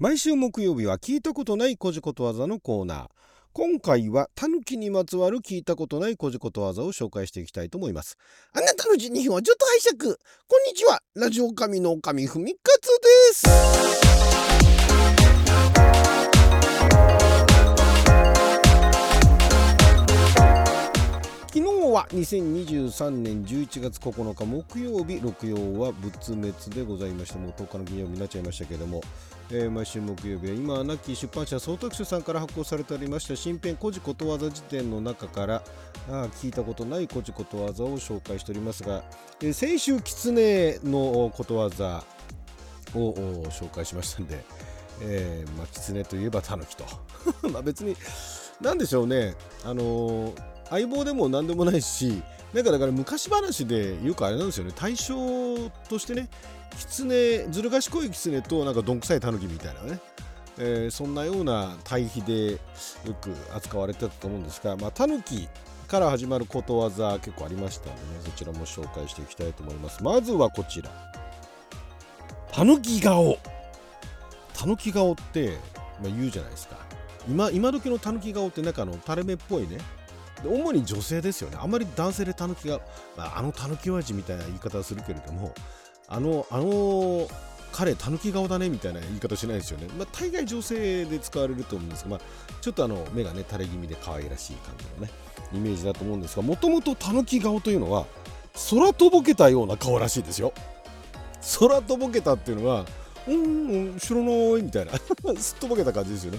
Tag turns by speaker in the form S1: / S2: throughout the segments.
S1: 毎週木曜日は聞いたことないこじことわざのコーナー。今回はタヌキにまつわる聞いたことないこじことわざを紹介していきたいと思います。あなたの人2分はちょっと拝借こんにちは。ラジオ神の神ふみかつです。昨日は2023年11月9日木曜日。六曜は仏滅でございましてもう10日の金曜日になっちゃいましたけれども、えー毎週木曜日は今亡き出版社総託書さんから発行されておりました新編「古事ことわざ辞典」の中からあ聞いたことない古事ことわざを紹介しておりますが、えー先週狐のことわざを紹介しましたんで、えーまあ、狐といえばタヌキと。まあ別に何でしょうね。あのー相棒でも何でもないしなんかだから昔話でよくあれなんですよね。対象としてね狐ずる賢い狐となんかどんくさいタヌキみたいなね、えーそんなような対比でよく扱われてたと思うんですが、まあ、タヌキから始まることわざ結構ありましたのでねそちらも紹介していきたいと思います。まずはこちら。タヌキ顔。タヌキ顔って、まあ、言うじゃないですか。今今時のタヌキ顔ってなんかあの垂れ目っぽいね。主に女性ですよね。あんまり男性でタヌキが、まあ、あのタヌキ親父みたいな言い方をするけれどもあのあの彼タヌキ顔だねみたいな言い方しないですよね、まあ、大概女性で使われると思うんですが、まあ、ちょっとあの目がね垂れ気味で可愛らしい感じのねイメージだと思うんですがもともとタヌキ顔というのは空とぼけたような顔らしいですよ。空とぼけたっていうのはうんうん知らないみたいな。すっとぼけた感じですよね。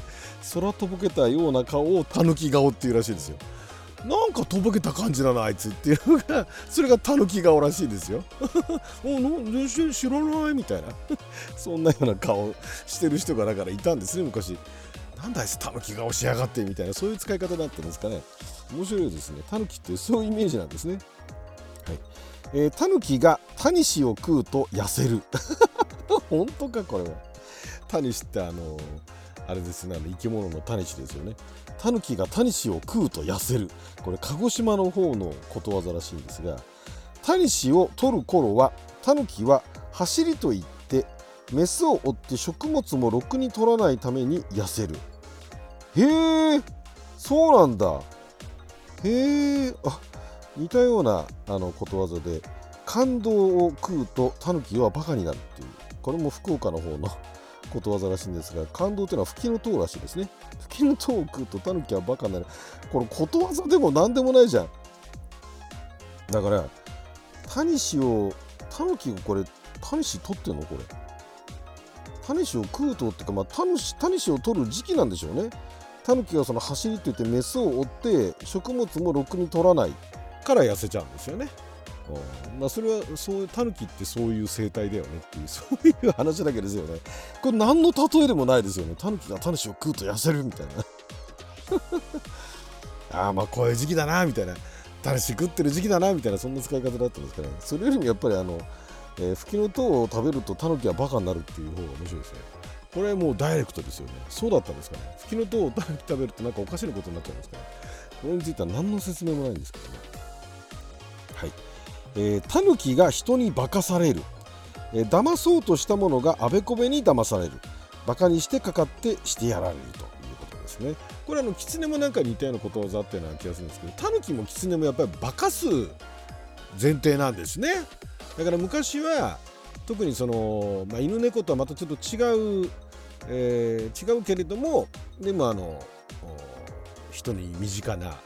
S1: 空とぼけたような顔をタヌキ顔っていうらしいですよ。なんかとぼけた感じだなあいつっていうのがそれがタヌキ顔らしいですよ。おなん全然知らないみたいな。そんなような顔してる人がだからいたんですね昔。なんだあいつタヌキ顔しやがってみたいなそういう使い方だったんですかね。面白いですね。タヌキってそういうイメージなんですね。はい。えータヌキがタニシを食うと痩せる。本当かこれは。タニシってあのあれですねあの生き物のタニシですよね。タヌキがタニシを食うと痩せる。これ鹿児島の方のことわざらしいんですがタニシを取る頃はタヌキは走りといってメスを追って食物もろくに取らないために痩せる。へえそうなんだ。へえあ似たようなあのことわざで感動を食うとタヌキはバカになるっていう。これも福岡の方のことわざらしいんですが感動というのは吹きの塔らしいですね。吹きの塔を食うとタヌキはバカになる。これことわざでも何でもないじゃん。だからタニシをタヌキがこれタニシ取ってんのこれ。タニシを食うとっていうか、まあ、タニシタニシを取る時期なんでしょうね。タヌキがその走りって言ってメスを追って食物もろくに取らないから痩せちゃうんですよね。まあ、それはそういうタヌキってそういう生態だよねっていうそういう話だけですよね。これ何の例えでもないですよね。タヌキがタヌシを食うと痩せるみたいな。ああまあこういう時期だなみたいな。タヌシ食ってる時期だなみたいなそんな使い方だったんですから、ね、それよりもやっぱりあの、えー、吹きの塔を食べるとタヌキはバカになるっていう方が面白いですね。これもうダイレクトですよね。そうだったんですかね。吹きの塔をタヌキ食べるとなんかおかしなことになっちゃうんですかね。これについては何の説明もないんですけどね。はい。えー、タヌキが人に化かされる、えー、騙そうとしたものがあべこべに騙される。バカにしてかかってしてやられるということですね。これあの狐もなんか似たようなことわざあったような気がするんですけどタヌキも狐もやっぱり化かす前提なんですね。だから昔は特にその、まあ、犬猫とはまたちょっと違う、えー違うけれどもでもあのお人に身近な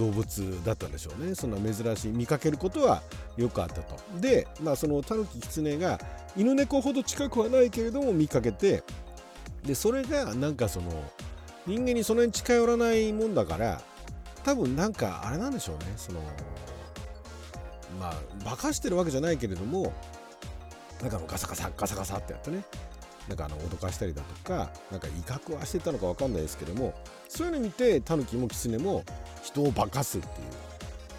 S1: 動物だったんでしょうね。そんな珍しい見かけることはよくあったと。でまあそのタヌキキツネが犬猫ほど近くはないけれども見かけてでそれがなんかその人間にそんなに近寄らないもんだから多分なんかあれなんでしょうね。そのまあ化かしてるわけじゃないけれどもなんかのガサガサガサガサってやってね。なんかあの脅かしたりだとかなんか威嚇はしてたのか分かんないですけどもそういうの見てタヌキもキツネも人を化かすってい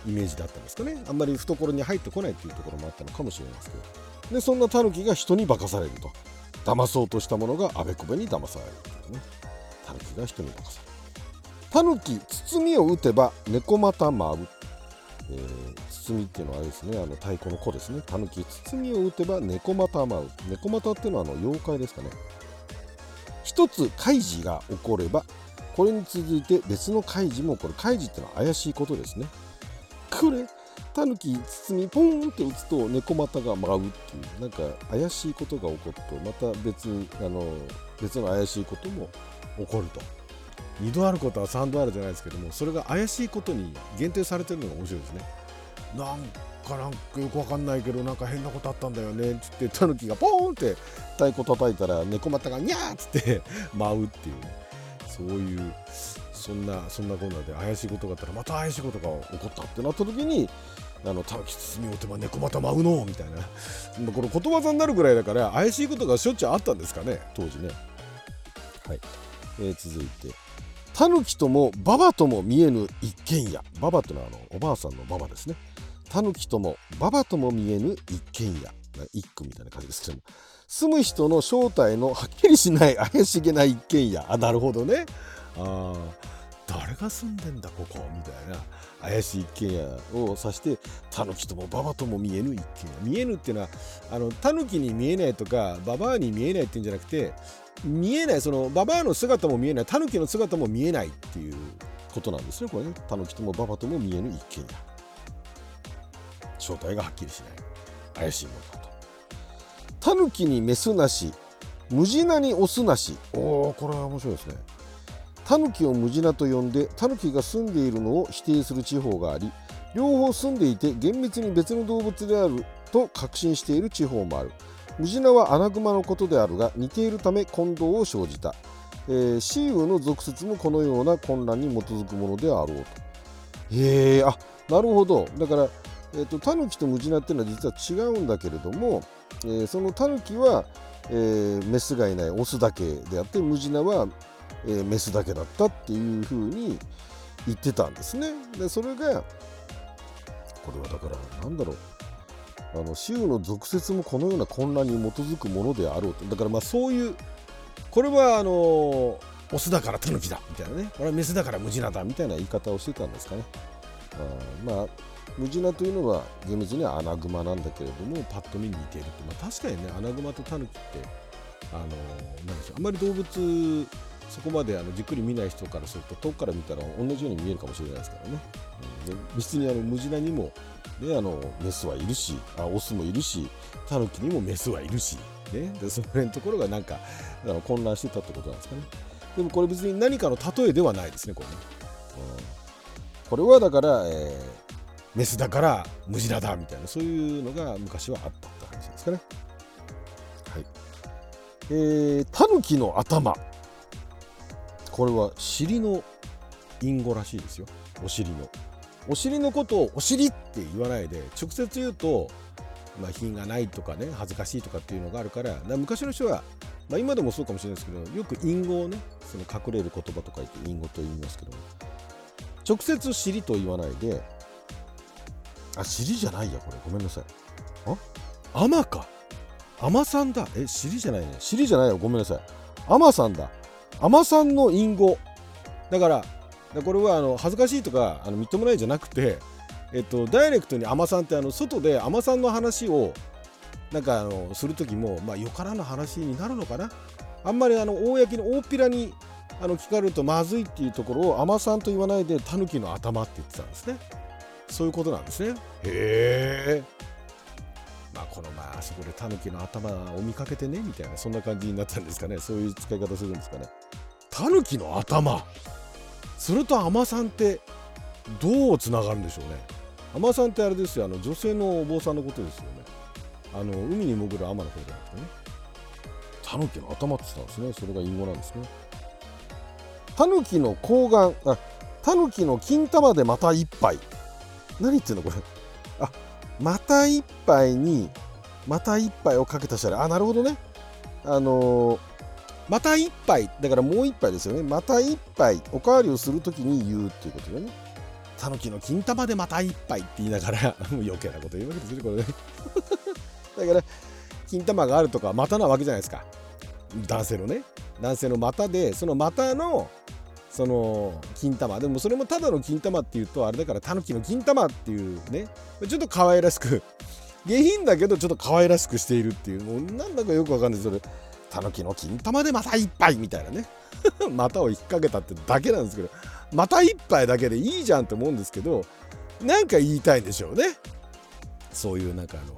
S1: うイメージだったんですかね。あんまり懐に入ってこないっていうところもあったのかもしれないですけど。でそんなタヌキが人に化かされると。騙そうとしたものがあべこべに騙されるっていうね。タヌキが人に化かされる。タヌキ包みを打てば猫股舞う、えー包っていうのはあれですねあの太鼓の子ですね。タヌキ包みを打てば猫股舞う。猫股っていうのはあの妖怪ですかね。一つ開示が起こればこれに続いて別の開示もこる。開示ってのは怪しいことですね。これタヌキ包みポーンって打つと猫股が舞うっていうなんか怪しいことが起こるとまた別にあの別の怪しいことも起こると。2度あることは3度あるじゃないですけどもそれが怪しいことに限定されてるのが面白いですね。なんかなんかよくわかんないけどなんか変なことあったんだよねっつってタヌキがポーンって太鼓叩いたら猫股がニャーっつって舞うっていうねそういうそんなそんなこんなで怪しいことがあったらまた怪しいことが起こったってなった時にあの、タヌキ包みお手間猫股舞うのみたいな。これことわざになるぐらいだから怪しいことがしょっちゅうあったんですかね、当時ね。はい。えー、続いて。タヌキともババとも見えぬ一軒家。ババというのはあのおばあさんのババですね。タヌキともババとも見えぬ一軒家。一句みたいな感じですけども。住む人の正体のはっきりしない怪しげな一軒家。あ、なるほどね。あ。誰が住んでんだここ？みたいな怪しい一軒家を指してタヌキともババとも見えぬ一軒家見えぬっていうのはあのタヌキに見えないとかババアに見えないっていうんじゃなくて見えないそのババアの姿も見えない。タヌキの姿も見えないっていうことなんですねこれ。ねタヌキともババとも見えぬ一軒家正体がはっきりしない怪しいものだとタヌキにメスなしムジナにオスなし。おおこれは面白いですね。タヌキをムジナと。呼んでタヌキが住んでいるのを否定する地方があり両方住んでいて厳密に別の動物であると確信している地方もある。ムジナはアナグマのことであるが似ているため混同を生じた、えー、シーウの俗説もこのような混乱に基づくものであろうと。へえあなるほど。だから、えーと、タヌキとムジナっていうのは実は違うんだけれども、えー、そのタヌキは、えー、メスがいないオスだけであってムジナはえー、メスだけだったっていうふうに言ってたんですね。でそれがこれはだからなんだろう。あの州の俗説もこのような混乱に基づくものであろうと。だからまあそういうこれはあのオスだからタヌキだみたいなね。これはメスだからムジナだみたいな言い方をしてたんですかね。あまあムジナというのは厳密にはアナグマなんだけれどもパッと見に似ていると、まあ、確かにねアナグマとタヌキってあのなんでしょう。あんまり動物そこまであのじっくり見ない人からすると遠くから見たら同じように見えるかもしれないですからね、うん、別にあのムジナにも、ね、あのメスはいるしあオスもいるしタヌキにもメスはいるし、ね、でその辺のところがなんかあの混乱してたってことなんですかね。でもこれ別に何かの例えではないですねこれね、うん、これはだから、えー、メスだからムジナだみたいなそういうのが昔はあったって話ですかね。はい。えー、タヌキの頭。これは尻の隠語らしいですよ。お尻の。お尻のことをお尻って言わないで直接言うと、まあ、品がないとかね恥ずかしいとかっていうのがあるから昔の人は、まあ、今でもそうかもしれないですけどよく隠語をねその隠れる言葉とか言って隠語と言いますけど直接尻と言わないであ尻じゃないやこれ。ごめんなさい。あ？甘か？甘さんだ。え尻じゃないね。尻じゃないよ。ごめんなさい。甘さんだ。甘さんの隠語。だからこれはあの恥ずかしいとかあのみっともないじゃなくて、えっと、ダイレクトに甘さんってあの外で甘さんの話をなんかあのする時も、まあ、よからぬ話になるのかな。あんまりあの公に大っぴらにあの聞かれるとまずいっていうところを甘さんと言わないでタヌキの頭って言ってたんですね。そういうことなんですね。へえ。まあこのまああそこでタヌキの頭を見かけてねみたいなそんな感じになったんですかね。そういう使い方するんですかね。タヌキの頭それと海さんってどうつながるんでしょうね。海さんってあれですよあの女性のお坊さんのことですよね。あの海に潜る海女の方じゃなくてね。タヌキの頭って言ったんですね。それが隠語なんですね。タヌキの睾丸あタヌキの金玉でまた一杯。何言ってんのこれ。あまた一杯にまた一杯をかけたしゃれ。あなるほどね。あのー、また一杯だからもう一杯ですよね。また一杯おかわりをするときに言うっていうことよね。たぬきの金玉でまた一杯って言いながらもう 余計なこと言うわけですよこれね。だから金玉があるとか股なわけじゃないですか。男性のね。男性の股でその股のその金玉。でもそれもただの金玉っていうとあれだからタヌキの金玉っていうね。ちょっと可愛らしく下品だけどちょっと可愛らしくしているっていう。もうなんだかよくわかんないそれ。たぬきの金玉でまた一杯みたいなね。またを引っ掛けたってだけなんですけどまた一杯だけでいいじゃんって思うんですけどなんか言いたいんでしょうね。そういうなんかあの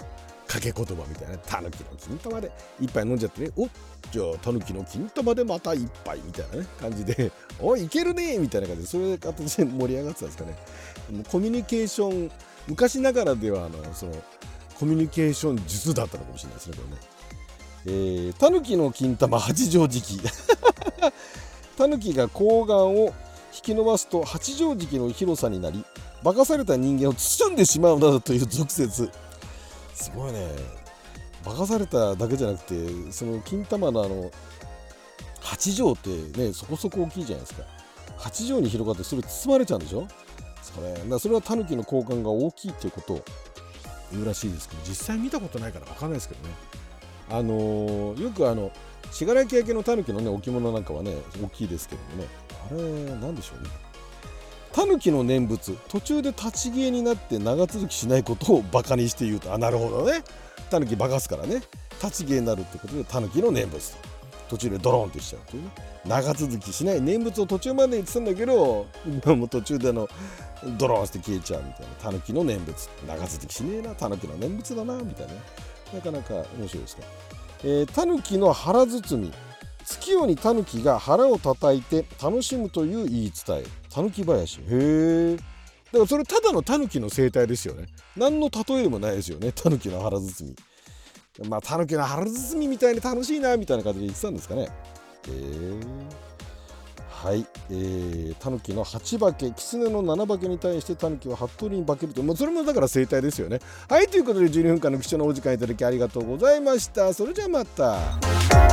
S1: 掛け言葉みたいなたぬきの金玉で一杯飲んじゃってね。おじゃあたぬきの金玉でまた一杯みたいなね感じで。おいいけるねみたいな感じでそういう形で盛り上がってたんですかね。コミュニケーション昔ながらではあのそのコミュニケーション術だったのかもしれないですねこれね。え、タヌキの金玉八丈敷。タヌキが睾丸を引き伸ばすと八丈敷の広さになり化かされた人間を包んでしまうなどという俗説。すごいね。化かされただけじゃなくてその金玉のあの8畳ってねそこそこ大きいじゃないですか。8畳に広がってそれ包まれちゃうんでしょ？それだそれはタヌキの交換が大きいっていうことを言うらしいですけど実際見たことないから分かんないですけどね。あのー、よくあの信楽焼のタヌキのね置物なんかはね大きいですけどもね。あれなんでしょうね。タヌキの念仏途中で立ち消えになって長続きしないことをバカにして言うとあなるほどね。タヌキバカすからね。立ち消えになるってことでタヌキの念仏と。途中でドローンとしちゃうというね。長続きしない。念仏を途中まで言ってたんだけどもう途中であのドローンして消えちゃうみたいな。タヌキの念仏。長続きしねえな。タヌキの念仏だなみたいななかなか面白いですね。えー、タヌキの腹包み。月夜にタヌキが腹を叩いて楽しむという言い伝え。タヌキ林へえだからそれただのタヌキの生態ですよね。何の例えでもないですよね。タヌキの腹包み。まあタヌキの腹包みみたいに楽しいなみたいな感じで言ってたんですかね。へえはい、えー、タヌキの8化け、キツネの7化けに対してタヌキは8通りに化けると、もうそれもだから生態ですよね。はい、ということで12分間の貴重なお時間いただきありがとうございました。それじゃあまた。